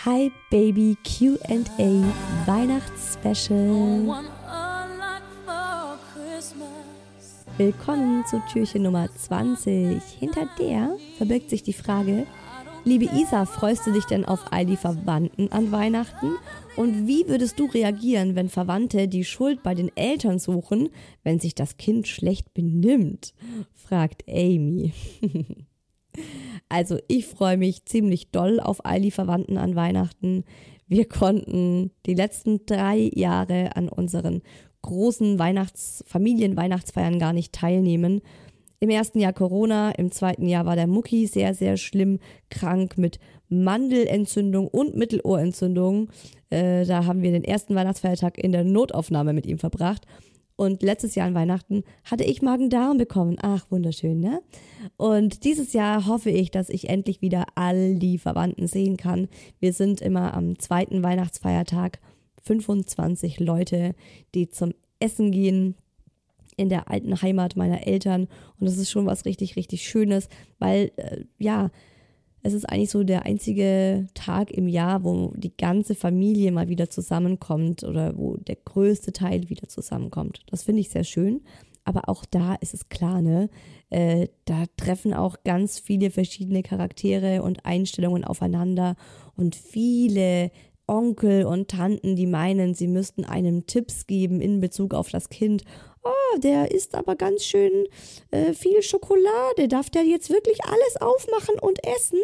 Hi Baby QA Weihnachtsspecial. Willkommen zu Türchen Nummer 20. Hinter der verbirgt sich die Frage, liebe Isa, freust du dich denn auf all die Verwandten an Weihnachten? Und wie würdest du reagieren, wenn Verwandte die Schuld bei den Eltern suchen, wenn sich das Kind schlecht benimmt? fragt Amy. Also ich freue mich ziemlich doll auf all die Verwandten an Weihnachten. Wir konnten die letzten drei Jahre an unseren großen Weihnachts Familien-Weihnachtsfeiern gar nicht teilnehmen. Im ersten Jahr Corona, im zweiten Jahr war der Mucki sehr, sehr schlimm krank mit Mandelentzündung und Mittelohrentzündung. Äh, da haben wir den ersten Weihnachtsfeiertag in der Notaufnahme mit ihm verbracht. Und letztes Jahr an Weihnachten hatte ich Magen-Darm bekommen. Ach, wunderschön, ne? Und dieses Jahr hoffe ich, dass ich endlich wieder all die Verwandten sehen kann. Wir sind immer am zweiten Weihnachtsfeiertag 25 Leute, die zum Essen gehen in der alten Heimat meiner Eltern. Und das ist schon was richtig, richtig Schönes, weil, äh, ja, es ist eigentlich so der einzige Tag im Jahr, wo die ganze Familie mal wieder zusammenkommt oder wo der größte Teil wieder zusammenkommt. Das finde ich sehr schön. Aber auch da ist es klar, ne? Äh, da treffen auch ganz viele verschiedene Charaktere und Einstellungen aufeinander und viele Onkel und Tanten, die meinen, sie müssten einem Tipps geben in Bezug auf das Kind oh, der isst aber ganz schön äh, viel Schokolade. Darf der jetzt wirklich alles aufmachen und essen?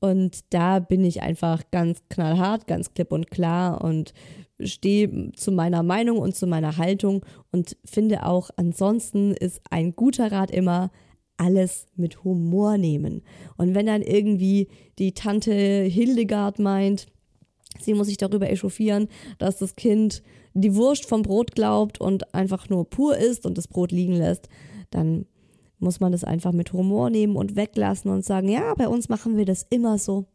Und da bin ich einfach ganz knallhart, ganz klipp und klar und stehe zu meiner Meinung und zu meiner Haltung und finde auch, ansonsten ist ein guter Rat immer, alles mit Humor nehmen. Und wenn dann irgendwie die Tante Hildegard meint, sie muss sich darüber echauffieren, dass das Kind die Wurst vom Brot glaubt und einfach nur pur isst und das Brot liegen lässt, dann muss man das einfach mit Humor nehmen und weglassen und sagen, ja, bei uns machen wir das immer so.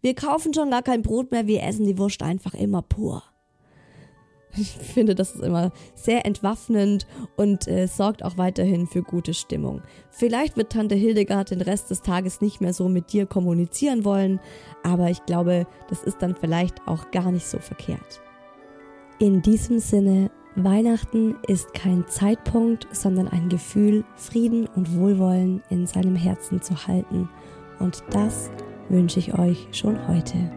Wir kaufen schon gar kein Brot mehr, wir essen die Wurst einfach immer pur. Ich finde, das ist immer sehr entwaffnend und äh, sorgt auch weiterhin für gute Stimmung. Vielleicht wird Tante Hildegard den Rest des Tages nicht mehr so mit dir kommunizieren wollen, aber ich glaube, das ist dann vielleicht auch gar nicht so verkehrt. In diesem Sinne, Weihnachten ist kein Zeitpunkt, sondern ein Gefühl, Frieden und Wohlwollen in seinem Herzen zu halten. Und das wünsche ich euch schon heute.